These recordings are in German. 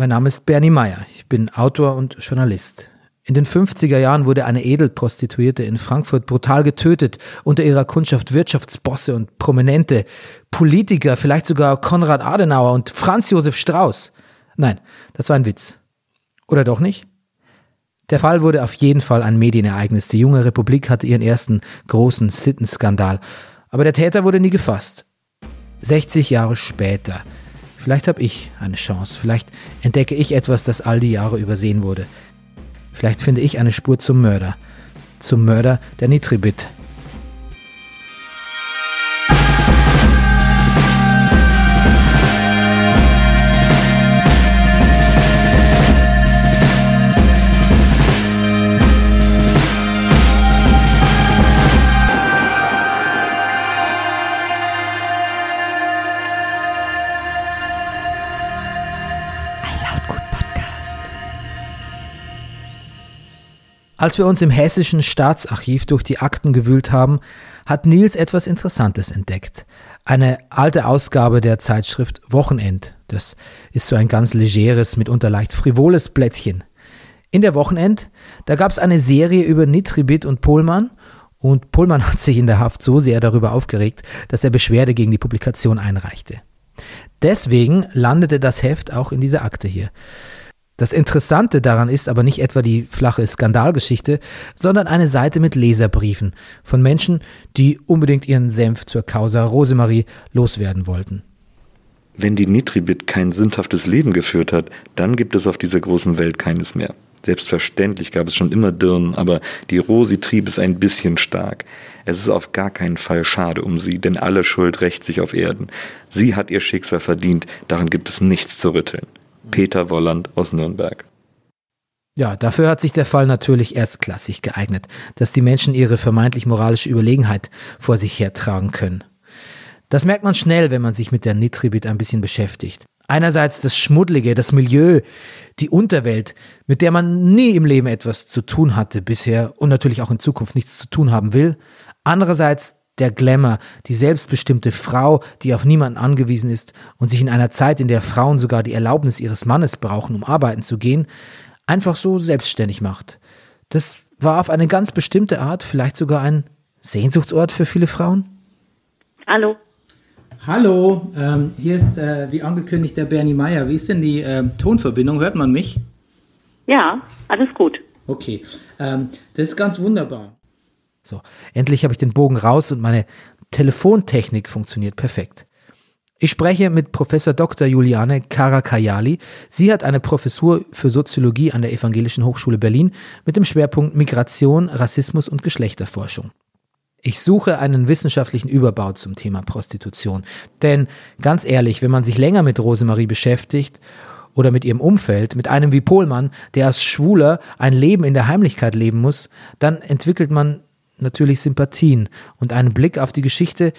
Mein Name ist Bernie Meyer. Ich bin Autor und Journalist. In den 50er Jahren wurde eine Edelprostituierte in Frankfurt brutal getötet, unter ihrer Kundschaft Wirtschaftsbosse und Prominente, Politiker, vielleicht sogar Konrad Adenauer und Franz Josef Strauß. Nein, das war ein Witz. Oder doch nicht? Der Fall wurde auf jeden Fall ein Medienereignis. Die junge Republik hatte ihren ersten großen Sittenskandal. Aber der Täter wurde nie gefasst. 60 Jahre später. Vielleicht habe ich eine Chance. Vielleicht entdecke ich etwas, das all die Jahre übersehen wurde. Vielleicht finde ich eine Spur zum Mörder. Zum Mörder der Nitribit. Als wir uns im hessischen Staatsarchiv durch die Akten gewühlt haben, hat Nils etwas Interessantes entdeckt. Eine alte Ausgabe der Zeitschrift Wochenend. Das ist so ein ganz legeres, mitunter leicht frivoles Blättchen. In der Wochenend, da gab es eine Serie über Nitribit und Pohlmann und Pohlmann hat sich in der Haft so sehr darüber aufgeregt, dass er Beschwerde gegen die Publikation einreichte. Deswegen landete das Heft auch in dieser Akte hier. Das Interessante daran ist aber nicht etwa die flache Skandalgeschichte, sondern eine Seite mit Leserbriefen von Menschen, die unbedingt ihren Senf zur Causa Rosemarie loswerden wollten. Wenn die Nitribit kein sündhaftes Leben geführt hat, dann gibt es auf dieser großen Welt keines mehr. Selbstverständlich gab es schon immer Dirnen, aber die Rosi trieb es ein bisschen stark. Es ist auf gar keinen Fall schade um sie, denn alle Schuld rächt sich auf Erden. Sie hat ihr Schicksal verdient, daran gibt es nichts zu rütteln. Peter Wolland aus Nürnberg. Ja, dafür hat sich der Fall natürlich erstklassig geeignet, dass die Menschen ihre vermeintlich moralische Überlegenheit vor sich hertragen können. Das merkt man schnell, wenn man sich mit der Nitribit ein bisschen beschäftigt. Einerseits das Schmuddlige, das Milieu, die Unterwelt, mit der man nie im Leben etwas zu tun hatte bisher und natürlich auch in Zukunft nichts zu tun haben will. Andererseits der Glamour, die selbstbestimmte Frau, die auf niemanden angewiesen ist und sich in einer Zeit, in der Frauen sogar die Erlaubnis ihres Mannes brauchen, um arbeiten zu gehen, einfach so selbstständig macht. Das war auf eine ganz bestimmte Art vielleicht sogar ein Sehnsuchtsort für viele Frauen? Hallo. Hallo, ähm, hier ist äh, wie angekündigt der Bernie Meyer. Wie ist denn die äh, Tonverbindung? Hört man mich? Ja, alles gut. Okay, ähm, das ist ganz wunderbar. So, endlich habe ich den Bogen raus und meine Telefontechnik funktioniert perfekt. Ich spreche mit Professor Dr. Juliane Karakayali. Sie hat eine Professur für Soziologie an der Evangelischen Hochschule Berlin mit dem Schwerpunkt Migration, Rassismus und Geschlechterforschung. Ich suche einen wissenschaftlichen Überbau zum Thema Prostitution. Denn ganz ehrlich, wenn man sich länger mit Rosemarie beschäftigt oder mit ihrem Umfeld, mit einem wie Pohlmann, der als Schwuler ein Leben in der Heimlichkeit leben muss, dann entwickelt man natürlich Sympathien und einen Blick auf die Geschichte,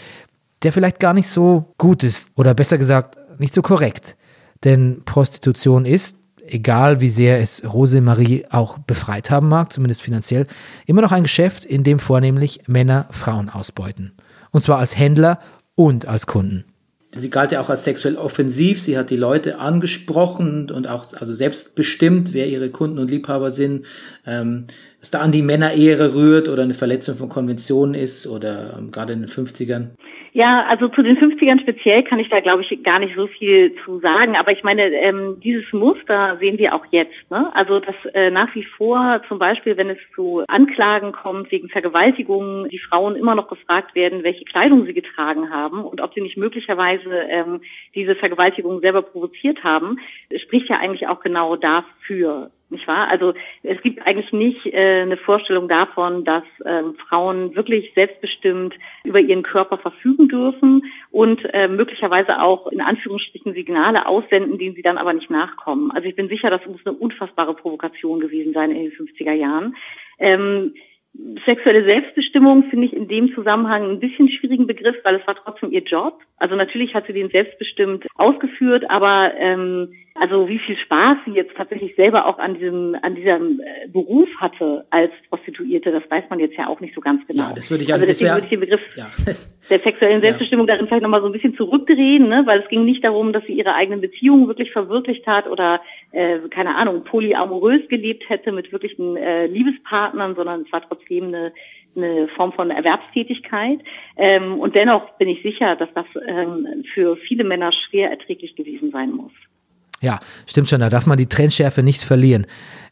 der vielleicht gar nicht so gut ist oder besser gesagt nicht so korrekt. Denn Prostitution ist, egal wie sehr es Rosemarie auch befreit haben mag, zumindest finanziell, immer noch ein Geschäft, in dem vornehmlich Männer Frauen ausbeuten. Und zwar als Händler und als Kunden. Sie galt ja auch als sexuell offensiv. Sie hat die Leute angesprochen und auch also selbstbestimmt, wer ihre Kunden und Liebhaber sind. Ähm, dass da an die Männerehre rührt oder eine Verletzung von Konventionen ist oder ähm, gerade in den 50ern? Ja, also zu den 50ern speziell kann ich da, glaube ich, gar nicht so viel zu sagen. Aber ich meine, ähm, dieses Muster sehen wir auch jetzt. Ne? Also dass äh, nach wie vor zum Beispiel, wenn es zu Anklagen kommt wegen Vergewaltigungen, die Frauen immer noch gefragt werden, welche Kleidung sie getragen haben und ob sie nicht möglicherweise ähm, diese Vergewaltigung selber provoziert haben, spricht ja eigentlich auch genau dafür nicht wahr? Also es gibt eigentlich nicht äh, eine Vorstellung davon, dass ähm, Frauen wirklich selbstbestimmt über ihren Körper verfügen dürfen und äh, möglicherweise auch in Anführungsstrichen Signale aussenden, denen sie dann aber nicht nachkommen. Also ich bin sicher, das muss eine unfassbare Provokation gewesen sein in den 50er Jahren. Ähm, Sexuelle Selbstbestimmung finde ich in dem Zusammenhang ein bisschen schwierigen Begriff, weil es war trotzdem ihr Job. Also natürlich hat sie den selbstbestimmt ausgeführt, aber ähm, Also wie viel Spaß sie jetzt tatsächlich selber auch an diesem, an diesem äh, Beruf hatte als Prostituierte, das weiß man jetzt ja auch nicht so ganz genau. Ja, das würde ich also deswegen würde ich den Begriff ja. der sexuellen Selbstbestimmung ja. darin vielleicht nochmal so ein bisschen zurückdrehen, ne? weil es ging nicht darum, dass sie ihre eigenen Beziehungen wirklich verwirklicht hat oder äh, keine Ahnung, polyamorös gelebt hätte mit wirklichen äh, Liebespartnern, sondern es war trotzdem eine eine Form von Erwerbstätigkeit. Ähm, und dennoch bin ich sicher, dass das ähm, für viele Männer schwer erträglich gewesen sein muss. Ja, stimmt schon, da darf man die Trennschärfe nicht verlieren.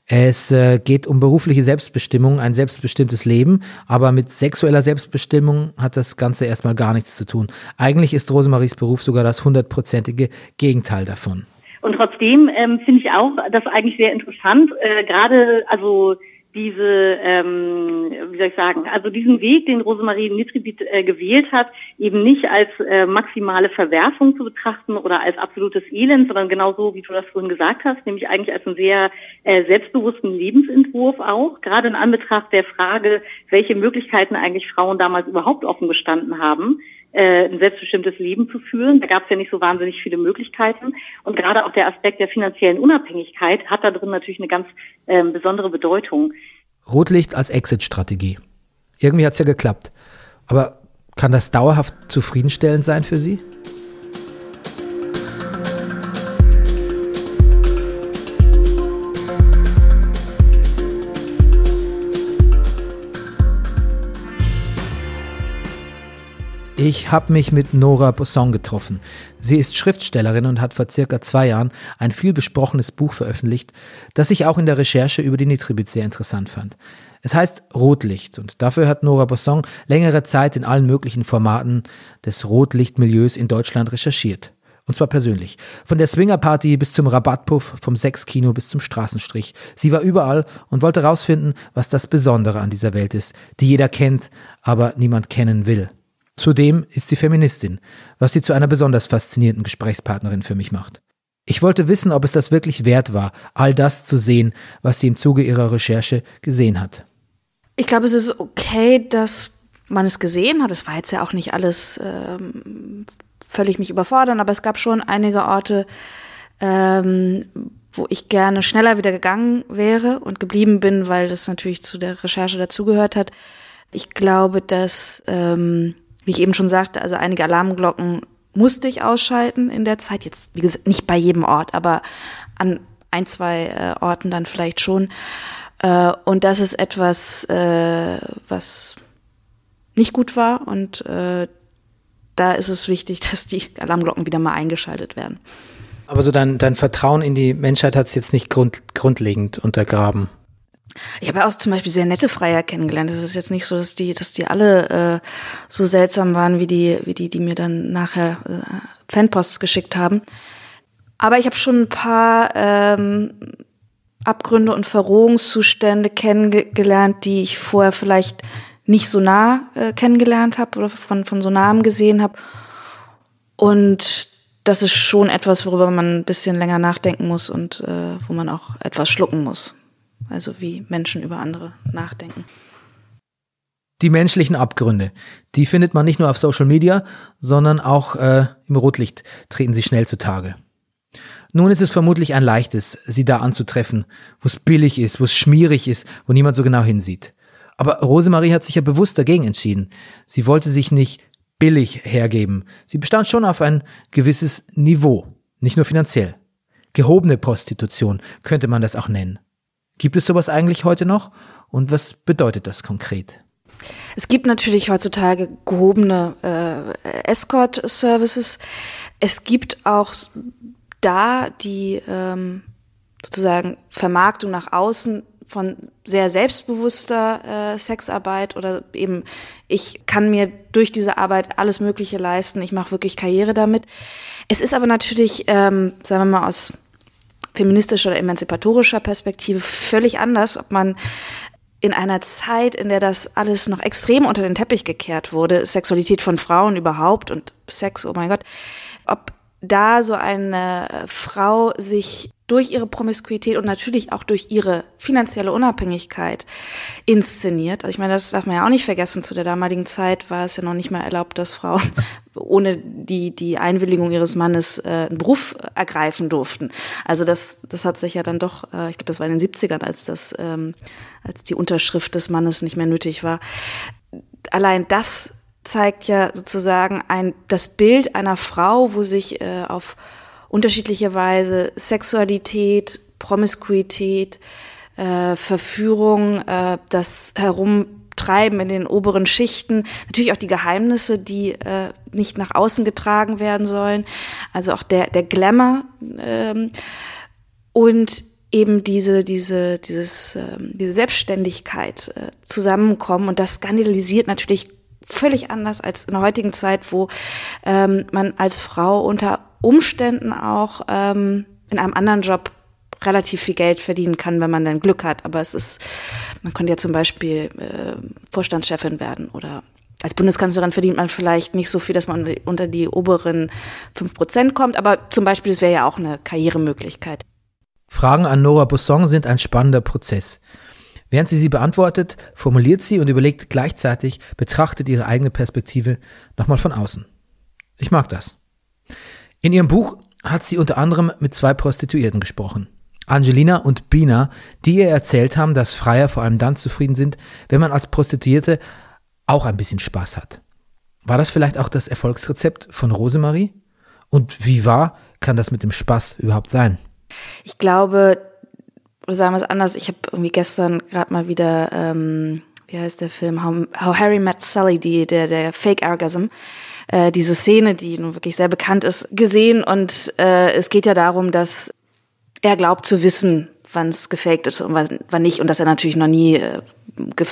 Es äh, geht um berufliche Selbstbestimmung, ein selbstbestimmtes Leben, aber mit sexueller Selbstbestimmung hat das Ganze erstmal gar nichts zu tun. Eigentlich ist Rosemaries Beruf sogar das hundertprozentige Gegenteil davon. Und trotzdem ähm, finde ich auch das eigentlich sehr interessant, äh, gerade also diese, ähm, wie soll ich sagen, also diesen Weg, den Rosemarie Nitribit äh, gewählt hat, eben nicht als äh, maximale Verwerfung zu betrachten oder als absolutes Elend, sondern genauso, wie du das vorhin gesagt hast, nämlich eigentlich als einen sehr äh, selbstbewussten Lebensentwurf auch, gerade in Anbetracht der Frage, welche Möglichkeiten eigentlich Frauen damals überhaupt offen gestanden haben äh, ein selbstbestimmtes Leben zu führen. Da gab es ja nicht so wahnsinnig viele Möglichkeiten. Und gerade auch der Aspekt der finanziellen Unabhängigkeit hat da drin natürlich eine ganz äh, besondere Bedeutung. Rotlicht als Exit-Strategie. Irgendwie hat es ja geklappt. Aber kann das dauerhaft zufriedenstellend sein für Sie? Ich habe mich mit Nora Bosson getroffen. Sie ist Schriftstellerin und hat vor circa zwei Jahren ein vielbesprochenes Buch veröffentlicht, das ich auch in der Recherche über die Nitribit sehr interessant fand. Es heißt Rotlicht und dafür hat Nora Bosson längere Zeit in allen möglichen Formaten des Rotlichtmilieus in Deutschland recherchiert. Und zwar persönlich. Von der Swingerparty bis zum Rabattpuff, vom Sexkino bis zum Straßenstrich. Sie war überall und wollte herausfinden, was das Besondere an dieser Welt ist, die jeder kennt, aber niemand kennen will. Zudem ist sie Feministin, was sie zu einer besonders faszinierenden Gesprächspartnerin für mich macht. Ich wollte wissen, ob es das wirklich wert war, all das zu sehen, was sie im Zuge ihrer Recherche gesehen hat. Ich glaube, es ist okay, dass man es gesehen hat. Es war jetzt ja auch nicht alles ähm, völlig mich überfordern, aber es gab schon einige Orte, ähm, wo ich gerne schneller wieder gegangen wäre und geblieben bin, weil das natürlich zu der Recherche dazugehört hat. Ich glaube, dass ähm, wie ich eben schon sagte, also einige Alarmglocken musste ich ausschalten in der Zeit. Jetzt, wie gesagt, nicht bei jedem Ort, aber an ein, zwei äh, Orten dann vielleicht schon. Äh, und das ist etwas, äh, was nicht gut war. Und äh, da ist es wichtig, dass die Alarmglocken wieder mal eingeschaltet werden. Aber so dein, dein Vertrauen in die Menschheit hat es jetzt nicht grund, grundlegend untergraben. Ich habe auch zum Beispiel sehr nette Freier kennengelernt. Es ist jetzt nicht so, dass die, dass die alle äh, so seltsam waren wie die, wie die, die mir dann nachher äh, Fanposts geschickt haben. Aber ich habe schon ein paar ähm, Abgründe und Verrohungszustände kennengelernt, die ich vorher vielleicht nicht so nah äh, kennengelernt habe oder von, von so nahem gesehen habe. Und das ist schon etwas, worüber man ein bisschen länger nachdenken muss und äh, wo man auch etwas schlucken muss also wie Menschen über andere nachdenken. Die menschlichen Abgründe, die findet man nicht nur auf Social Media, sondern auch äh, im Rotlicht treten sie schnell zutage. Nun ist es vermutlich ein leichtes, sie da anzutreffen, wo es billig ist, wo es schmierig ist, wo niemand so genau hinsieht. Aber Rosemarie hat sich ja bewusst dagegen entschieden. Sie wollte sich nicht billig hergeben. Sie bestand schon auf ein gewisses Niveau, nicht nur finanziell. Gehobene Prostitution könnte man das auch nennen. Gibt es sowas eigentlich heute noch? Und was bedeutet das konkret? Es gibt natürlich heutzutage gehobene äh, Escort-Services. Es gibt auch da die ähm, sozusagen Vermarktung nach außen von sehr selbstbewusster äh, Sexarbeit oder eben ich kann mir durch diese Arbeit alles Mögliche leisten. Ich mache wirklich Karriere damit. Es ist aber natürlich, ähm, sagen wir mal aus feministischer oder emanzipatorischer Perspektive völlig anders, ob man in einer Zeit, in der das alles noch extrem unter den Teppich gekehrt wurde, Sexualität von Frauen überhaupt und Sex, oh mein Gott, ob da so eine Frau sich durch ihre Promiskuität und natürlich auch durch ihre finanzielle Unabhängigkeit inszeniert. Also ich meine, das darf man ja auch nicht vergessen. Zu der damaligen Zeit war es ja noch nicht mal erlaubt, dass Frauen ohne die, die Einwilligung ihres Mannes äh, einen Beruf ergreifen durften. Also das, das hat sich ja dann doch, äh, ich glaube, das war in den 70ern, als das, ähm, als die Unterschrift des Mannes nicht mehr nötig war. Allein das zeigt ja sozusagen ein, das Bild einer Frau, wo sich äh, auf unterschiedliche Weise Sexualität, Promiskuität, äh, Verführung, äh, das Herumtreiben in den oberen Schichten, natürlich auch die Geheimnisse, die äh, nicht nach außen getragen werden sollen, also auch der, der Glamour ähm, und eben diese, diese, dieses, ähm, diese Selbstständigkeit äh, zusammenkommen. Und das skandalisiert natürlich völlig anders als in der heutigen Zeit, wo ähm, man als Frau unter Umständen auch ähm, in einem anderen Job relativ viel Geld verdienen kann, wenn man dann Glück hat. Aber es ist, man könnte ja zum Beispiel äh, Vorstandschefin werden oder als Bundeskanzlerin verdient man vielleicht nicht so viel, dass man unter die oberen fünf Prozent kommt, aber zum Beispiel, das wäre ja auch eine Karrieremöglichkeit. Fragen an Nora Busson sind ein spannender Prozess. Während sie sie beantwortet, formuliert sie und überlegt gleichzeitig, betrachtet ihre eigene Perspektive nochmal von außen. Ich mag das. In ihrem Buch hat sie unter anderem mit zwei Prostituierten gesprochen. Angelina und Bina, die ihr erzählt haben, dass Freier vor allem dann zufrieden sind, wenn man als Prostituierte auch ein bisschen Spaß hat. War das vielleicht auch das Erfolgsrezept von Rosemarie? Und wie wahr kann das mit dem Spaß überhaupt sein? Ich glaube, oder sagen wir es anders, ich habe irgendwie gestern gerade mal wieder, ähm, wie heißt der Film, How, How Harry Met Sally, die, der, der Fake Orgasm, äh, diese Szene, die nun wirklich sehr bekannt ist, gesehen. Und äh, es geht ja darum, dass er glaubt zu wissen, wann es gefaked ist und wann, wann nicht. Und dass er natürlich noch nie, äh,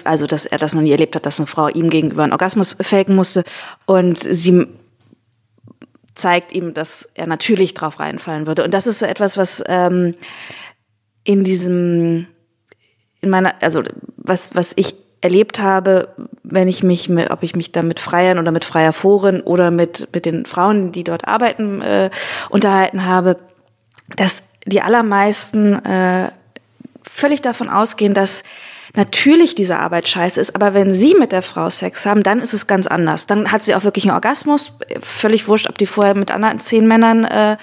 also dass er das noch nie erlebt hat, dass eine Frau ihm gegenüber einen Orgasmus faken musste. Und sie zeigt ihm, dass er natürlich drauf reinfallen würde. Und das ist so etwas, was ähm, in diesem, in meiner, also was, was ich erlebt habe, wenn ich mich, ob ich mich da mit Freiern oder mit Freier Foren oder mit, mit den Frauen, die dort arbeiten, äh, unterhalten habe, dass die allermeisten äh, völlig davon ausgehen, dass natürlich diese Arbeit scheiße ist, aber wenn sie mit der Frau Sex haben, dann ist es ganz anders. Dann hat sie auch wirklich einen Orgasmus, völlig wurscht, ob die vorher mit anderen zehn Männern äh,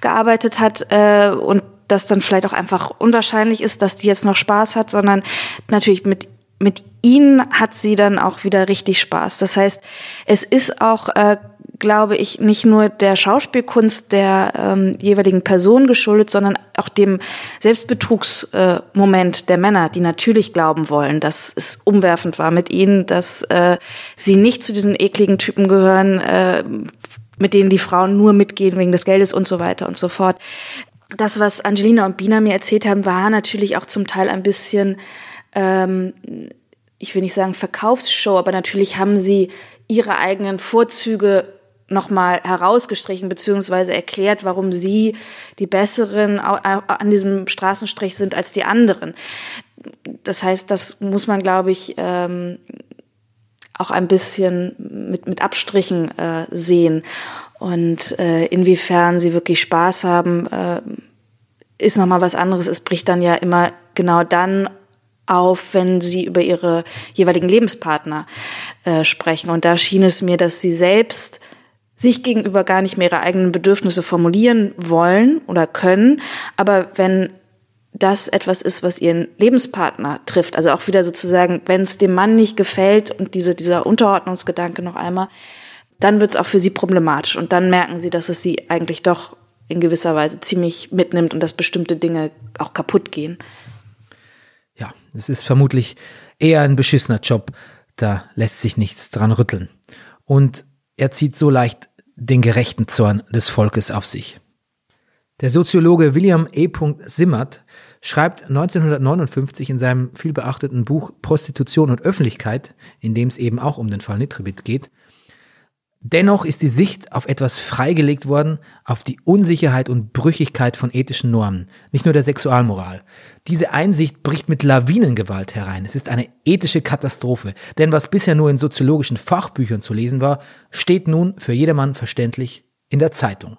gearbeitet hat äh, und das dann vielleicht auch einfach unwahrscheinlich ist, dass die jetzt noch Spaß hat, sondern natürlich mit mit ihnen hat sie dann auch wieder richtig Spaß. Das heißt, es ist auch, äh, glaube ich, nicht nur der Schauspielkunst der ähm, jeweiligen Person geschuldet, sondern auch dem Selbstbetrugsmoment äh, der Männer, die natürlich glauben wollen, dass es umwerfend war mit ihnen, dass äh, sie nicht zu diesen ekligen Typen gehören, äh, mit denen die Frauen nur mitgehen wegen des Geldes und so weiter und so fort. Das, was Angelina und Bina mir erzählt haben, war natürlich auch zum Teil ein bisschen ähm, ich will nicht sagen Verkaufsshow, aber natürlich haben sie ihre eigenen Vorzüge nochmal herausgestrichen beziehungsweise erklärt, warum sie die besseren an diesem Straßenstrich sind als die anderen. Das heißt, das muss man, glaube ich, ähm, auch ein bisschen mit, mit Abstrichen äh, sehen. Und äh, inwiefern sie wirklich Spaß haben, äh, ist nochmal was anderes. Es bricht dann ja immer genau dann auf, wenn sie über ihre jeweiligen Lebenspartner äh, sprechen. Und da schien es mir, dass sie selbst sich gegenüber gar nicht mehr ihre eigenen Bedürfnisse formulieren wollen oder können. Aber wenn das etwas ist, was ihren Lebenspartner trifft, also auch wieder sozusagen, wenn es dem Mann nicht gefällt und diese, dieser Unterordnungsgedanke noch einmal, dann wird es auch für sie problematisch. Und dann merken sie, dass es sie eigentlich doch in gewisser Weise ziemlich mitnimmt und dass bestimmte Dinge auch kaputt gehen. Es ist vermutlich eher ein beschissener Job. Da lässt sich nichts dran rütteln. Und er zieht so leicht den gerechten Zorn des Volkes auf sich. Der Soziologe William E. Simmert schreibt 1959 in seinem vielbeachteten Buch Prostitution und Öffentlichkeit, in dem es eben auch um den Fall Nitribit geht, Dennoch ist die Sicht auf etwas freigelegt worden, auf die Unsicherheit und Brüchigkeit von ethischen Normen, nicht nur der Sexualmoral. Diese Einsicht bricht mit Lawinengewalt herein. Es ist eine ethische Katastrophe, denn was bisher nur in soziologischen Fachbüchern zu lesen war, steht nun für jedermann verständlich in der Zeitung.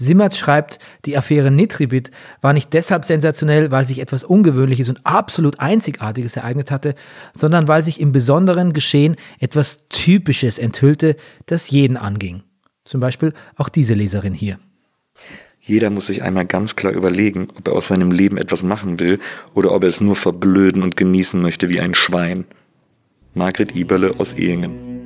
Simmert schreibt, die Affäre Nitribit war nicht deshalb sensationell, weil sich etwas Ungewöhnliches und absolut Einzigartiges ereignet hatte, sondern weil sich im besonderen Geschehen etwas Typisches enthüllte, das jeden anging. Zum Beispiel auch diese Leserin hier. Jeder muss sich einmal ganz klar überlegen, ob er aus seinem Leben etwas machen will oder ob er es nur verblöden und genießen möchte wie ein Schwein. Margret Iberle aus Ehingen.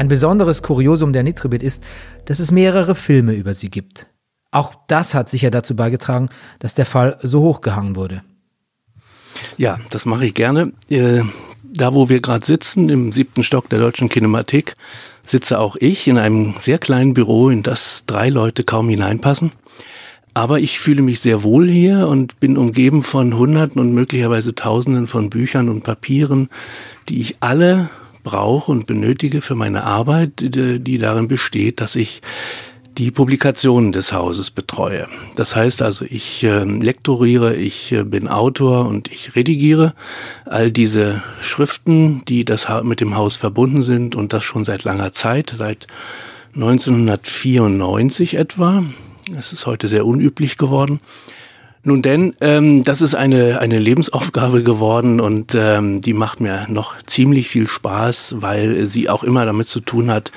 Ein besonderes Kuriosum der Nitribit ist, dass es mehrere Filme über sie gibt. Auch das hat sicher dazu beigetragen, dass der Fall so hochgehangen wurde. Ja, das mache ich gerne. Äh, da, wo wir gerade sitzen, im siebten Stock der Deutschen Kinemathek, sitze auch ich in einem sehr kleinen Büro, in das drei Leute kaum hineinpassen. Aber ich fühle mich sehr wohl hier und bin umgeben von Hunderten und möglicherweise Tausenden von Büchern und Papieren, die ich alle brauche und benötige für meine Arbeit, die darin besteht, dass ich die Publikationen des Hauses betreue. Das heißt also, ich äh, lektoriere, ich äh, bin Autor und ich redigiere all diese Schriften, die das mit dem Haus verbunden sind und das schon seit langer Zeit, seit 1994 etwa. Es ist heute sehr unüblich geworden. Nun denn, ähm, das ist eine, eine Lebensaufgabe geworden und ähm, die macht mir noch ziemlich viel Spaß, weil sie auch immer damit zu tun hat,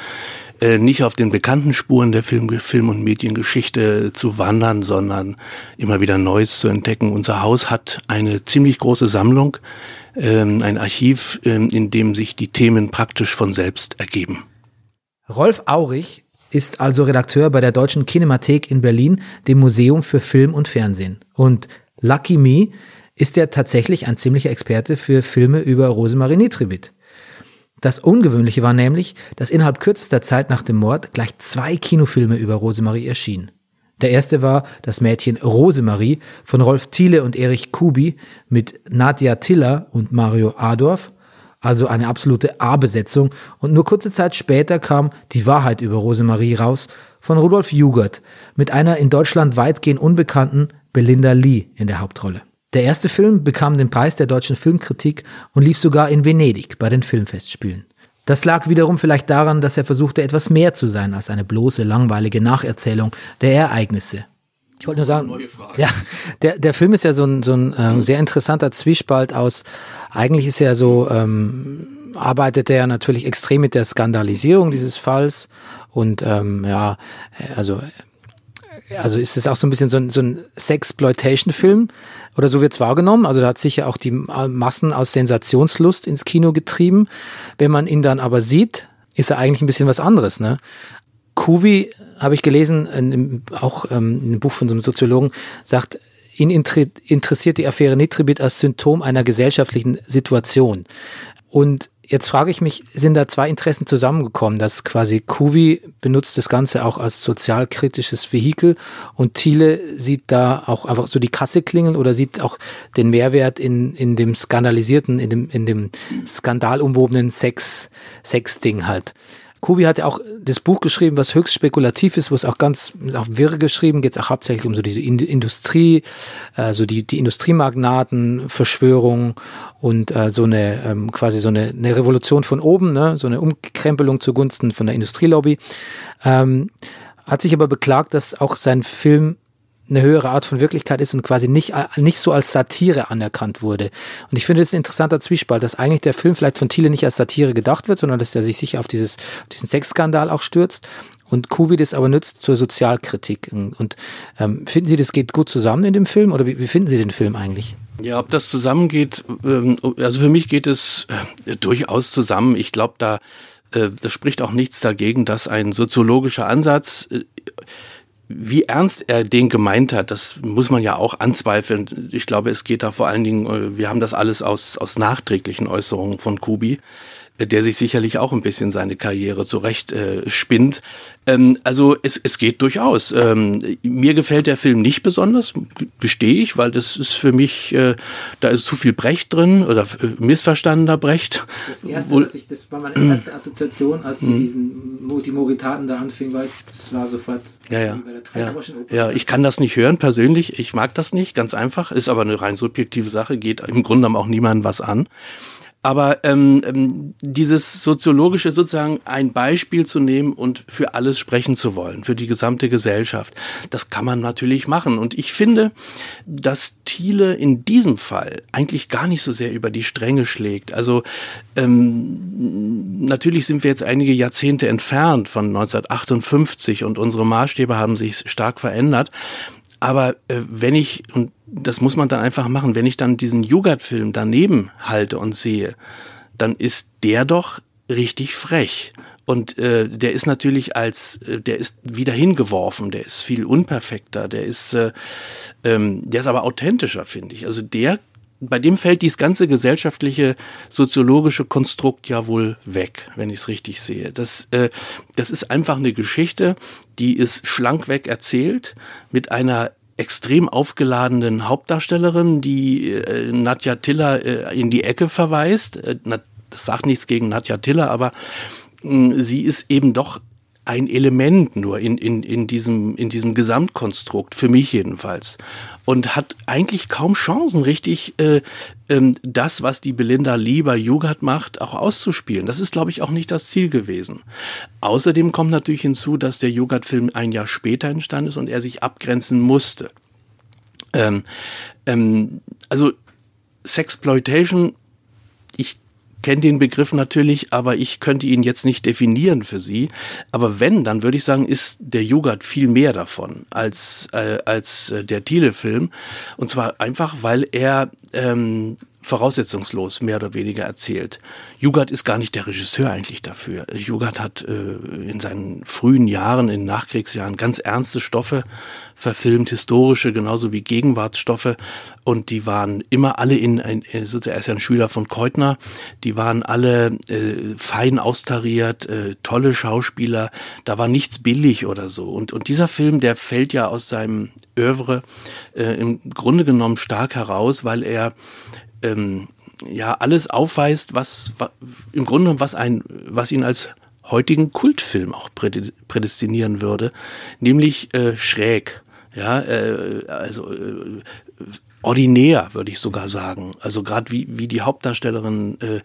äh, nicht auf den bekannten Spuren der Film, Film- und Mediengeschichte zu wandern, sondern immer wieder Neues zu entdecken. Unser Haus hat eine ziemlich große Sammlung, ähm, ein Archiv, ähm, in dem sich die Themen praktisch von selbst ergeben. Rolf Aurich ist also Redakteur bei der Deutschen Kinemathek in Berlin, dem Museum für Film und Fernsehen. Und Lucky Me ist er tatsächlich ein ziemlicher Experte für Filme über Rosemarie Nitribit. Das Ungewöhnliche war nämlich, dass innerhalb kürzester Zeit nach dem Mord gleich zwei Kinofilme über Rosemarie erschienen. Der erste war Das Mädchen Rosemarie von Rolf Thiele und Erich Kubi mit Nadja Tiller und Mario Adorf also eine absolute A-Besetzung. Und nur kurze Zeit später kam Die Wahrheit über Rosemarie raus von Rudolf Jugert mit einer in Deutschland weitgehend unbekannten Belinda Lee in der Hauptrolle. Der erste Film bekam den Preis der deutschen Filmkritik und lief sogar in Venedig bei den Filmfestspielen. Das lag wiederum vielleicht daran, dass er versuchte, etwas mehr zu sein als eine bloße, langweilige Nacherzählung der Ereignisse. Ich wollte nur sagen, ja, der, der Film ist ja so ein, so ein äh, sehr interessanter Zwiespalt aus, eigentlich ist er so, ähm, arbeitet er natürlich extrem mit der Skandalisierung dieses Falls und ähm, ja, also also ist es auch so ein bisschen so ein, so ein Sexploitation-Film oder so wird es wahrgenommen. Also da hat sich ja auch die Massen aus Sensationslust ins Kino getrieben. Wenn man ihn dann aber sieht, ist er eigentlich ein bisschen was anderes. Ne? Kubi, habe ich gelesen, in, auch ähm, in einem Buch von so einem Soziologen, sagt, ihn interessiert die Affäre Nitribit als Symptom einer gesellschaftlichen Situation. Und jetzt frage ich mich, sind da zwei Interessen zusammengekommen, dass quasi Kubi benutzt das Ganze auch als sozialkritisches Vehikel und Thiele sieht da auch einfach so die Kasse klingeln oder sieht auch den Mehrwert in, in dem skandalisierten, in dem, in dem skandalumwobenen Sex, Sex-Ding halt. Kubi hat ja auch das Buch geschrieben, was höchst spekulativ ist, wo es auch ganz auch wirre geschrieben, geht es auch hauptsächlich um so diese Industrie, also die, die Industriemagnaten, Verschwörung und äh, so eine ähm, quasi so eine, eine Revolution von oben, ne? so eine Umkrempelung zugunsten von der Industrielobby. Ähm, hat sich aber beklagt, dass auch sein Film eine höhere Art von Wirklichkeit ist und quasi nicht, nicht so als Satire anerkannt wurde. Und ich finde das ein interessanter Zwiespalt, dass eigentlich der Film vielleicht von Thiele nicht als Satire gedacht wird, sondern dass er sich sicher auf, dieses, auf diesen Sexskandal auch stürzt und Kubi das aber nützt zur Sozialkritik. Und ähm, finden Sie, das geht gut zusammen in dem Film oder wie, wie finden Sie den Film eigentlich? Ja, ob das zusammengeht, ähm, also für mich geht es äh, durchaus zusammen. Ich glaube, da äh, das spricht auch nichts dagegen, dass ein soziologischer Ansatz äh, wie ernst er den gemeint hat, das muss man ja auch anzweifeln. Ich glaube, es geht da vor allen Dingen, äh, wir haben das alles aus, aus nachträglichen Äußerungen von Kubi. Der sich sicherlich auch ein bisschen seine Karriere zurecht äh, spinnt. Ähm, also es, es geht durchaus. Ähm, mir gefällt der Film nicht besonders, gestehe ich, weil das ist für mich, äh, da ist zu viel Brecht drin oder äh, missverstandener Brecht. Das, erste, Wohl, ich, das war meine erste Assoziation, als sie mhm. diesen die Moritaten da anfing, weil das war sofort ja, ja. Ja. ja, ich kann das nicht hören persönlich. Ich mag das nicht, ganz einfach. Ist aber eine rein subjektive Sache, geht im Grunde genommen auch niemandem was an. Aber ähm, ähm, dieses soziologische sozusagen ein Beispiel zu nehmen und für alles sprechen zu wollen, für die gesamte Gesellschaft, das kann man natürlich machen. Und ich finde, dass Thiele in diesem Fall eigentlich gar nicht so sehr über die Stränge schlägt. Also ähm, natürlich sind wir jetzt einige Jahrzehnte entfernt von 1958 und unsere Maßstäbe haben sich stark verändert. Aber äh, wenn ich, und das muss man dann einfach machen, wenn ich dann diesen Jugat-Film daneben halte und sehe, dann ist der doch richtig frech. Und äh, der ist natürlich als, äh, der ist wieder hingeworfen, der ist viel unperfekter, der ist, äh, ähm, der ist aber authentischer, finde ich. Also der, bei dem fällt dieses ganze gesellschaftliche, soziologische Konstrukt ja wohl weg, wenn ich es richtig sehe. Das, äh, das ist einfach eine Geschichte, die ist schlankweg erzählt mit einer extrem aufgeladenen Hauptdarstellerin, die äh, Nadja Tiller äh, in die Ecke verweist. Äh, das sagt nichts gegen Nadja Tiller, aber mh, sie ist eben doch ein Element nur in, in, in, diesem, in diesem Gesamtkonstrukt, für mich jedenfalls. Und hat eigentlich kaum Chancen, richtig äh, ähm, das, was die Belinda Lieber Jugat macht, auch auszuspielen. Das ist, glaube ich, auch nicht das Ziel gewesen. Außerdem kommt natürlich hinzu, dass der Jugat-Film ein Jahr später entstanden ist und er sich abgrenzen musste. Ähm, ähm, also Sexploitation, ich kenne den Begriff natürlich, aber ich könnte ihn jetzt nicht definieren für Sie. Aber wenn, dann würde ich sagen, ist der Jugat viel mehr davon als, äh, als äh, der Thiele-Film. Und zwar einfach, weil er ähm, voraussetzungslos mehr oder weniger erzählt. Jugat ist gar nicht der Regisseur eigentlich dafür. Jugat hat äh, in seinen frühen Jahren, in Nachkriegsjahren, ganz ernste Stoffe verfilmt, historische genauso wie Gegenwartsstoffe. Und die waren immer alle in, in sozusagen, er ist ja ein Schüler von Keutner, die waren alle äh, fein austariert, äh, tolle Schauspieler, da war nichts billig oder so. Und, und dieser Film, der fällt ja aus seinem Övre äh, im Grunde genommen stark heraus, weil er ähm, ja alles aufweist, was, was im Grunde was ein, was ihn als heutigen Kultfilm auch prädestinieren würde, nämlich äh, schräg. Ja, äh, also äh, ordinär, würde ich sogar sagen. Also gerade wie, wie die Hauptdarstellerin äh,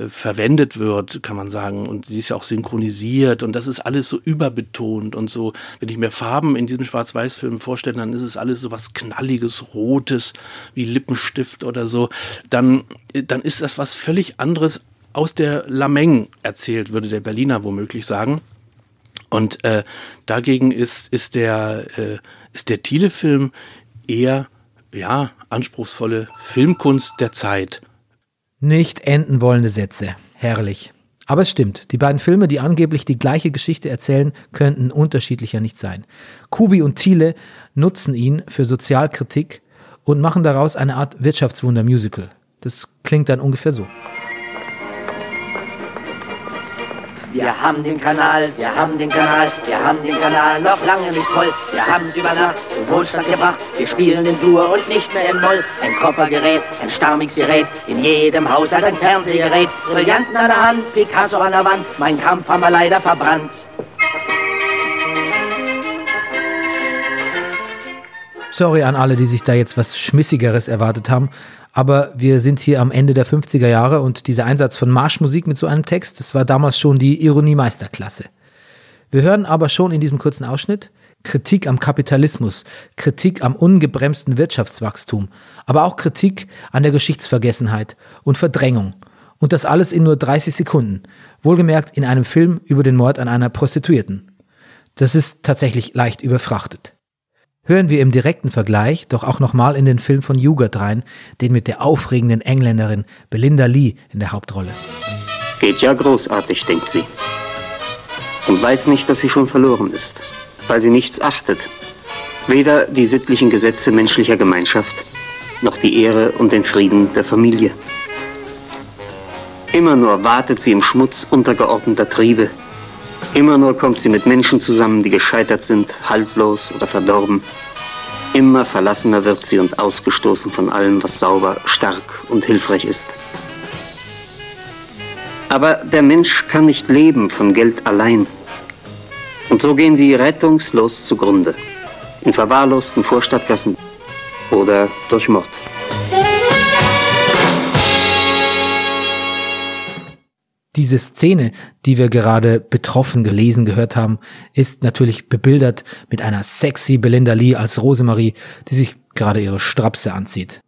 äh, verwendet wird, kann man sagen. Und sie ist ja auch synchronisiert und das ist alles so überbetont und so. Wenn ich mir Farben in diesem Schwarz-Weiß-Film vorstelle, dann ist es alles so was Knalliges, Rotes, wie Lippenstift oder so. Dann, äh, dann ist das was völlig anderes aus der Lameng erzählt, würde der Berliner womöglich sagen. Und äh, dagegen ist, ist der, äh, ist der Thiele-Film eher ja, anspruchsvolle Filmkunst der Zeit. Nicht enden wollende Sätze. Herrlich. Aber es stimmt, die beiden Filme, die angeblich die gleiche Geschichte erzählen, könnten unterschiedlicher nicht sein. Kubi und Thiele nutzen ihn für Sozialkritik und machen daraus eine Art Wirtschaftswunder-Musical. Das klingt dann ungefähr so. Wir haben den Kanal, wir haben den Kanal, wir haben den Kanal noch lange nicht voll. Wir haben es über Nacht zum Wohlstand gebracht. Wir spielen in Dur und nicht mehr in Moll. Ein Koffergerät, ein Starmixgerät, in jedem Haushalt ein Fernsehgerät. Brillanten an der Hand, Picasso an der Wand. Mein Kampf haben wir leider verbrannt. Sorry an alle, die sich da jetzt was Schmissigeres erwartet haben. Aber wir sind hier am Ende der 50er Jahre und dieser Einsatz von Marschmusik mit so einem Text, das war damals schon die Ironie Meisterklasse. Wir hören aber schon in diesem kurzen Ausschnitt Kritik am Kapitalismus, Kritik am ungebremsten Wirtschaftswachstum, aber auch Kritik an der Geschichtsvergessenheit und Verdrängung. Und das alles in nur 30 Sekunden. Wohlgemerkt in einem Film über den Mord an einer Prostituierten. Das ist tatsächlich leicht überfrachtet hören wir im direkten Vergleich doch auch nochmal in den Film von Jugert rein, den mit der aufregenden Engländerin Belinda Lee in der Hauptrolle. Geht ja großartig, denkt sie. Und weiß nicht, dass sie schon verloren ist, weil sie nichts achtet. Weder die sittlichen Gesetze menschlicher Gemeinschaft, noch die Ehre und den Frieden der Familie. Immer nur wartet sie im Schmutz untergeordneter Triebe. Immer nur kommt sie mit Menschen zusammen, die gescheitert sind, haltlos oder verdorben. Immer verlassener wird sie und ausgestoßen von allem, was sauber, stark und hilfreich ist. Aber der Mensch kann nicht leben von Geld allein. Und so gehen sie rettungslos zugrunde. In verwahrlosten Vorstadtgassen oder durch Mord. Diese Szene, die wir gerade betroffen gelesen gehört haben, ist natürlich bebildert mit einer sexy Belinda Lee als Rosemarie, die sich gerade ihre Strapse anzieht.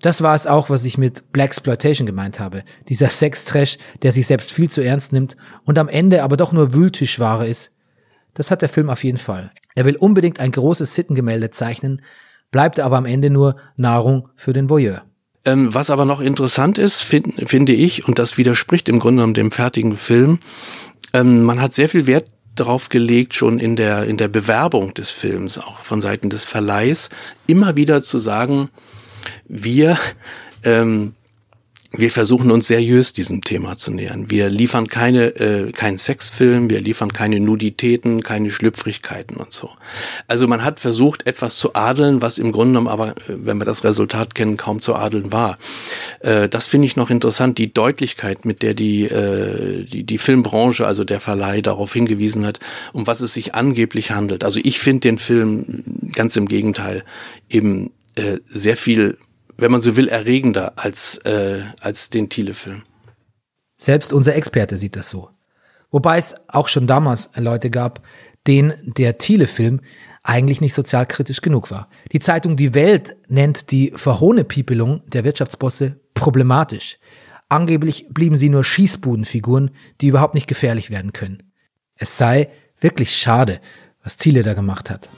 Das war es auch, was ich mit Black Exploitation gemeint habe. Dieser Sextrash, der sich selbst viel zu ernst nimmt und am Ende aber doch nur Wühltischware ist. Das hat der Film auf jeden Fall. Er will unbedingt ein großes Sittengemälde zeichnen, bleibt aber am Ende nur Nahrung für den Voyeur. Ähm, was aber noch interessant ist, find, finde ich, und das widerspricht im Grunde genommen dem fertigen Film, ähm, man hat sehr viel Wert darauf gelegt, schon in der, in der Bewerbung des Films, auch von Seiten des Verleihs, immer wieder zu sagen, wir ähm, wir versuchen uns seriös diesem Thema zu nähern. Wir liefern keine äh, keinen Sexfilm, wir liefern keine Nuditäten, keine Schlüpfrigkeiten und so. Also man hat versucht, etwas zu adeln, was im Grunde genommen aber, äh, wenn wir das Resultat kennen, kaum zu adeln war. Äh, das finde ich noch interessant, die Deutlichkeit, mit der die, äh, die die Filmbranche, also der Verleih, darauf hingewiesen hat, um was es sich angeblich handelt. Also ich finde den Film ganz im Gegenteil eben äh, sehr viel, wenn man so will, erregender als, äh, als den Thiele-Film. Selbst unser Experte sieht das so. Wobei es auch schon damals Leute gab, denen der Thiele-Film eigentlich nicht sozialkritisch genug war. Die Zeitung Die Welt nennt die Verhohnepiepelung der Wirtschaftsbosse problematisch. Angeblich blieben sie nur Schießbudenfiguren, die überhaupt nicht gefährlich werden können. Es sei wirklich schade, was Thiele da gemacht hat.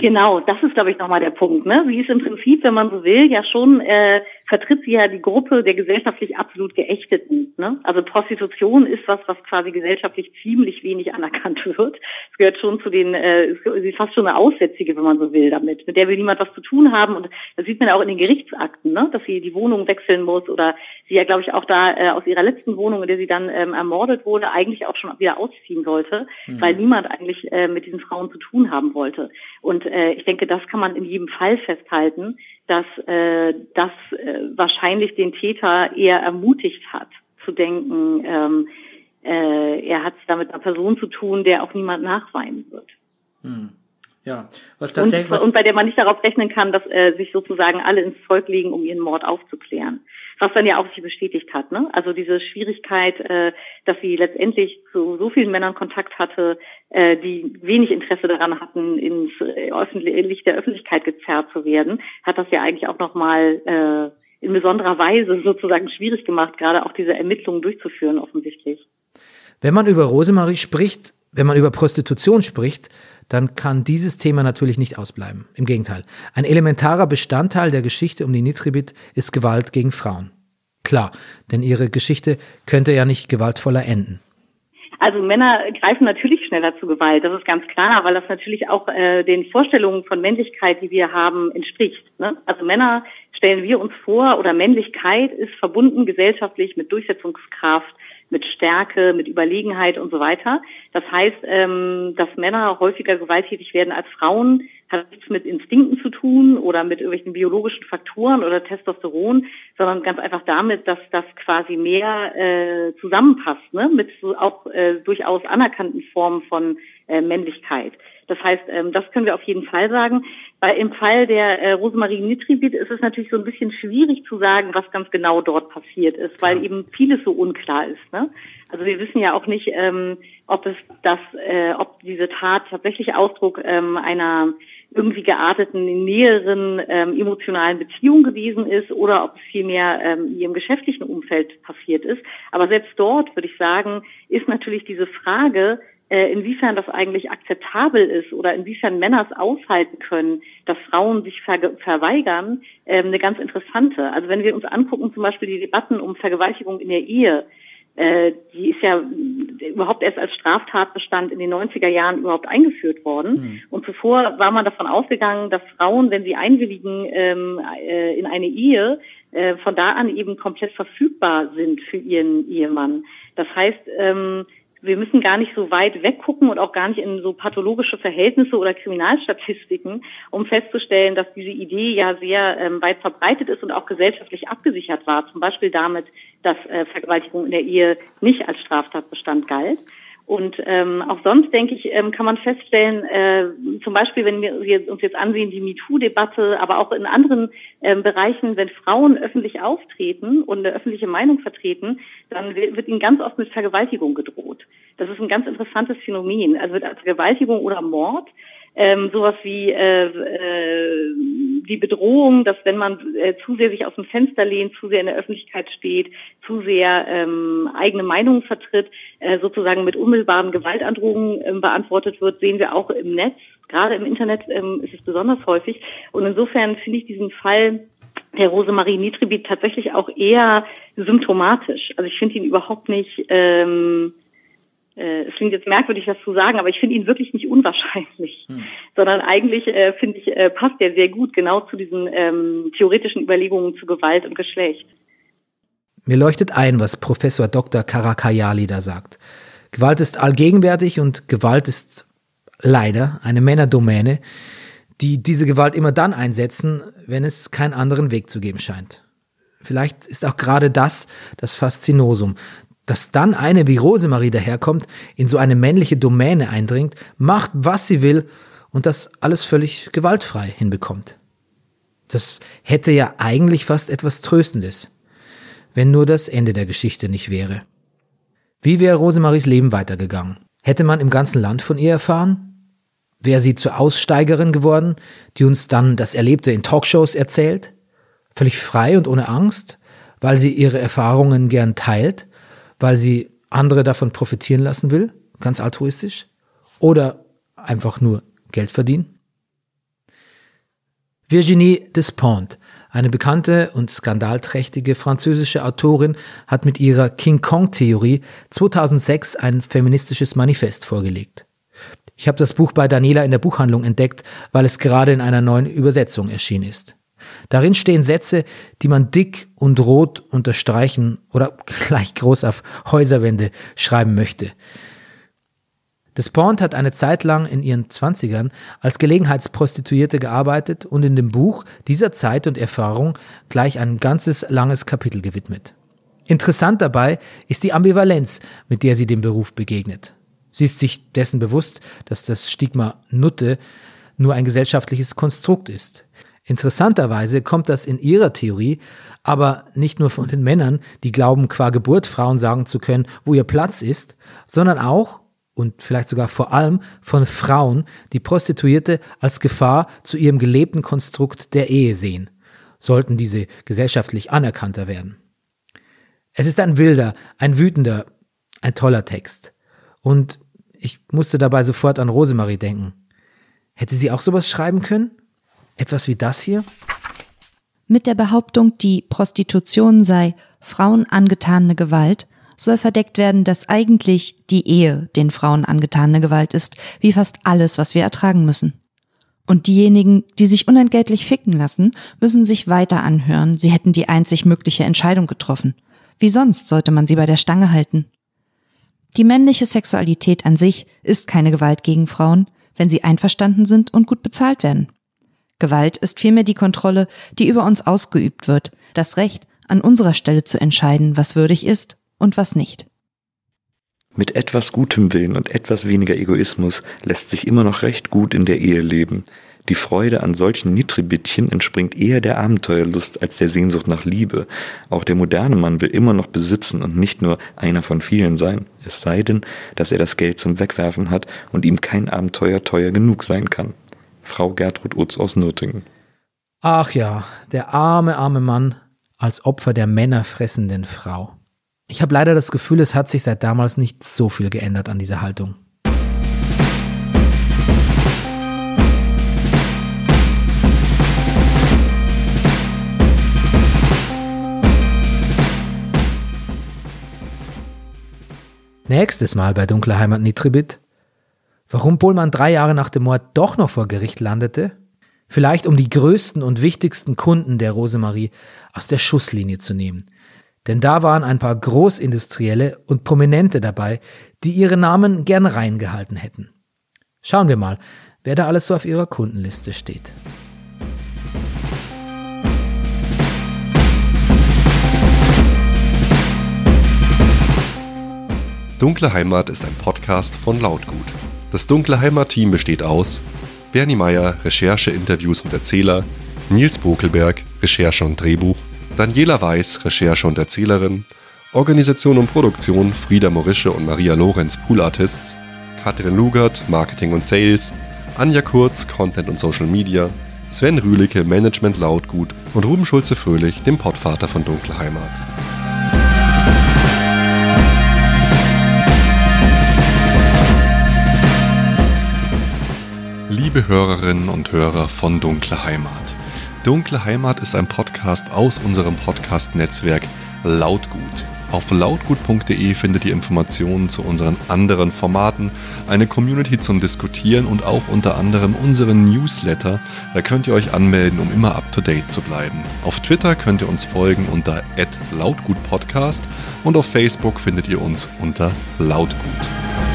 Genau, das ist, glaube ich, nochmal der Punkt. Ne? Sie ist im Prinzip, wenn man so will, ja schon, äh, vertritt sie ja die Gruppe der gesellschaftlich absolut Geächteten. Ne? Also Prostitution ist was, was quasi gesellschaftlich ziemlich wenig anerkannt wird. Es gehört schon zu den, äh, sie ist fast schon eine Aussätzige, wenn man so will, damit. Mit der will niemand was zu tun haben. Und das sieht man ja auch in den Gerichtsakten, ne? dass sie die Wohnung wechseln muss oder sie ja, glaube ich, auch da äh, aus ihrer letzten Wohnung, in der sie dann ähm, ermordet wurde, eigentlich auch schon wieder ausziehen sollte, mhm. weil niemand eigentlich äh, mit diesen Frauen zu tun haben wollte. Und äh, ich denke, das kann man in jedem Fall festhalten, dass äh, das äh, wahrscheinlich den Täter eher ermutigt hat, zu denken, ähm, äh, er hat es da mit einer Person zu tun, der auch niemand nachweinen wird. Hm. Ja, was tatsächlich. Und, und, bei der man nicht darauf rechnen kann, dass äh, sich sozusagen alle ins Zeug legen, um ihren Mord aufzuklären. Was dann ja auch sich bestätigt hat. Ne? Also diese Schwierigkeit, äh, dass sie letztendlich zu so vielen Männern Kontakt hatte, äh, die wenig Interesse daran hatten, ins äh, Licht der Öffentlichkeit gezerrt zu werden, hat das ja eigentlich auch nochmal äh, in besonderer Weise sozusagen schwierig gemacht, gerade auch diese Ermittlungen durchzuführen, offensichtlich. Wenn man über Rosemarie spricht, wenn man über Prostitution spricht, dann kann dieses Thema natürlich nicht ausbleiben. Im Gegenteil. Ein elementarer Bestandteil der Geschichte um die Nitribit ist Gewalt gegen Frauen. Klar, denn ihre Geschichte könnte ja nicht gewaltvoller enden. Also Männer greifen natürlich schneller zu Gewalt, das ist ganz klar, weil das natürlich auch äh, den Vorstellungen von Männlichkeit, die wir haben, entspricht. Ne? Also Männer stellen wir uns vor oder Männlichkeit ist verbunden gesellschaftlich mit Durchsetzungskraft, mit Stärke, mit Überlegenheit und so weiter. Das heißt, ähm, dass Männer häufiger gewalttätig werden als Frauen, hat nichts mit Instinkten zu tun oder mit irgendwelchen biologischen Faktoren oder Testosteron, sondern ganz einfach damit, dass das quasi mehr äh, zusammenpasst, ne? mit so auch äh, durchaus anerkannten Formen von äh, Männlichkeit. Das heißt, ähm, das können wir auf jeden Fall sagen. Weil im Fall der äh, Rosemarie Nitribit ist es natürlich so ein bisschen schwierig zu sagen, was ganz genau dort passiert ist, weil eben vieles so unklar ist. Ne? Also wir wissen ja auch nicht, ähm, ob es das, äh, ob diese Tat tatsächlich Ausdruck ähm, einer irgendwie gearteten, näheren ähm, emotionalen Beziehung gewesen ist oder ob es vielmehr ähm, in ihrem geschäftlichen Umfeld passiert ist. Aber selbst dort, würde ich sagen, ist natürlich diese Frage, inwiefern das eigentlich akzeptabel ist oder inwiefern Männer es aushalten können, dass Frauen sich ver verweigern, äh, eine ganz interessante. Also wenn wir uns angucken, zum Beispiel die Debatten um Vergewaltigung in der Ehe, äh, die ist ja überhaupt erst als Straftatbestand in den 90er Jahren überhaupt eingeführt worden. Mhm. Und zuvor war man davon ausgegangen, dass Frauen, wenn sie einwilligen ähm, äh, in eine Ehe, äh, von da an eben komplett verfügbar sind für ihren Ehemann. Das heißt, ähm, wir müssen gar nicht so weit weggucken und auch gar nicht in so pathologische Verhältnisse oder Kriminalstatistiken, um festzustellen, dass diese Idee ja sehr ähm, weit verbreitet ist und auch gesellschaftlich abgesichert war. Zum Beispiel damit, dass äh, Vergewaltigung in der Ehe nicht als Straftatbestand galt. Und ähm, auch sonst, denke ich, ähm, kann man feststellen, äh, zum Beispiel, wenn wir uns jetzt ansehen, die MeToo-Debatte, aber auch in anderen ähm, Bereichen, wenn Frauen öffentlich auftreten und eine öffentliche Meinung vertreten, dann wird ihnen ganz oft mit Vergewaltigung gedroht. Das ist ein ganz interessantes Phänomen. Also mit Vergewaltigung oder Mord ähm, sowas wie äh, äh, die Bedrohung, dass wenn man äh, zu sehr sich aus dem Fenster lehnt, zu sehr in der Öffentlichkeit steht, zu sehr ähm, eigene Meinungen vertritt, äh, sozusagen mit unmittelbaren Gewaltandrohungen äh, beantwortet wird, sehen wir auch im Netz. Gerade im Internet ähm, ist es besonders häufig. Und insofern finde ich diesen Fall der Rosemarie Nitribit tatsächlich auch eher symptomatisch. Also ich finde ihn überhaupt nicht ähm, äh, es klingt jetzt merkwürdig, das zu sagen, aber ich finde ihn wirklich nicht unwahrscheinlich, hm. sondern eigentlich äh, finde ich, äh, passt er sehr gut genau zu diesen ähm, theoretischen Überlegungen zu Gewalt und Geschlecht. Mir leuchtet ein, was Professor Dr. Karakayali da sagt. Gewalt ist allgegenwärtig und Gewalt ist leider eine Männerdomäne, die diese Gewalt immer dann einsetzen, wenn es keinen anderen Weg zu geben scheint. Vielleicht ist auch gerade das das Faszinosum, dass dann eine wie Rosemarie daherkommt, in so eine männliche Domäne eindringt, macht, was sie will und das alles völlig gewaltfrei hinbekommt. Das hätte ja eigentlich fast etwas Tröstendes, wenn nur das Ende der Geschichte nicht wäre. Wie wäre Rosemaries Leben weitergegangen? Hätte man im ganzen Land von ihr erfahren? Wäre sie zur Aussteigerin geworden, die uns dann das Erlebte in Talkshows erzählt? Völlig frei und ohne Angst, weil sie ihre Erfahrungen gern teilt? Weil sie andere davon profitieren lassen will, ganz altruistisch, oder einfach nur Geld verdienen? Virginie Despont, eine bekannte und skandalträchtige französische Autorin, hat mit ihrer King Kong-Theorie 2006 ein feministisches Manifest vorgelegt. Ich habe das Buch bei Daniela in der Buchhandlung entdeckt, weil es gerade in einer neuen Übersetzung erschienen ist. Darin stehen Sätze, die man dick und rot unterstreichen oder gleich groß auf Häuserwände schreiben möchte. Despont hat eine Zeit lang in ihren Zwanzigern als Gelegenheitsprostituierte gearbeitet und in dem Buch dieser Zeit und Erfahrung gleich ein ganzes langes Kapitel gewidmet. Interessant dabei ist die Ambivalenz, mit der sie dem Beruf begegnet. Sie ist sich dessen bewusst, dass das Stigma Nutte nur ein gesellschaftliches Konstrukt ist. Interessanterweise kommt das in ihrer Theorie aber nicht nur von den Männern, die glauben, qua Geburt Frauen sagen zu können, wo ihr Platz ist, sondern auch und vielleicht sogar vor allem von Frauen, die Prostituierte als Gefahr zu ihrem gelebten Konstrukt der Ehe sehen, sollten diese gesellschaftlich anerkannter werden. Es ist ein wilder, ein wütender, ein toller Text. Und ich musste dabei sofort an Rosemarie denken. Hätte sie auch sowas schreiben können? Etwas wie das hier? Mit der Behauptung, die Prostitution sei Frauen angetane Gewalt, soll verdeckt werden, dass eigentlich die Ehe den Frauen angetane Gewalt ist, wie fast alles, was wir ertragen müssen. Und diejenigen, die sich unentgeltlich ficken lassen, müssen sich weiter anhören, sie hätten die einzig mögliche Entscheidung getroffen. Wie sonst sollte man sie bei der Stange halten? Die männliche Sexualität an sich ist keine Gewalt gegen Frauen, wenn sie einverstanden sind und gut bezahlt werden. Gewalt ist vielmehr die Kontrolle, die über uns ausgeübt wird, das Recht, an unserer Stelle zu entscheiden, was würdig ist und was nicht. Mit etwas gutem Willen und etwas weniger Egoismus lässt sich immer noch recht gut in der Ehe leben. Die Freude an solchen Nitribittchen entspringt eher der Abenteuerlust als der Sehnsucht nach Liebe. Auch der moderne Mann will immer noch besitzen und nicht nur einer von vielen sein. Es sei denn, dass er das Geld zum Wegwerfen hat und ihm kein Abenteuer teuer genug sein kann. Frau Gertrud Utz aus Nürtingen. Ach ja, der arme, arme Mann als Opfer der männerfressenden Frau. Ich habe leider das Gefühl, es hat sich seit damals nicht so viel geändert an dieser Haltung. Nächstes Mal bei Dunkle Heimat Nitribit Warum Bohlmann drei Jahre nach dem Mord doch noch vor Gericht landete? Vielleicht um die größten und wichtigsten Kunden der Rosemarie aus der Schusslinie zu nehmen. Denn da waren ein paar Großindustrielle und Prominente dabei, die ihre Namen gern reingehalten hätten. Schauen wir mal, wer da alles so auf ihrer Kundenliste steht. Dunkle Heimat ist ein Podcast von Lautgut. Das Dunkle Heimat-Team besteht aus Bernie Meyer, Recherche, Interviews und Erzähler, Nils Bokelberg, Recherche und Drehbuch, Daniela Weiß, Recherche und Erzählerin, Organisation und Produktion Frieda Morische und Maria Lorenz, Pool Artists, Katrin Lugert, Marketing und Sales, Anja Kurz, Content und Social Media, Sven Rühlicke, Management Lautgut und Ruben Schulze-Fröhlich, dem Pottvater von Dunkle Heimat. Liebe Hörerinnen und Hörer von Dunkle Heimat. Dunkle Heimat ist ein Podcast aus unserem Podcast-Netzwerk Lautgut. Auf lautgut.de findet ihr Informationen zu unseren anderen Formaten, eine Community zum Diskutieren und auch unter anderem unseren Newsletter. Da könnt ihr euch anmelden, um immer up to date zu bleiben. Auf Twitter könnt ihr uns folgen unter lautgutpodcast und auf Facebook findet ihr uns unter lautgut.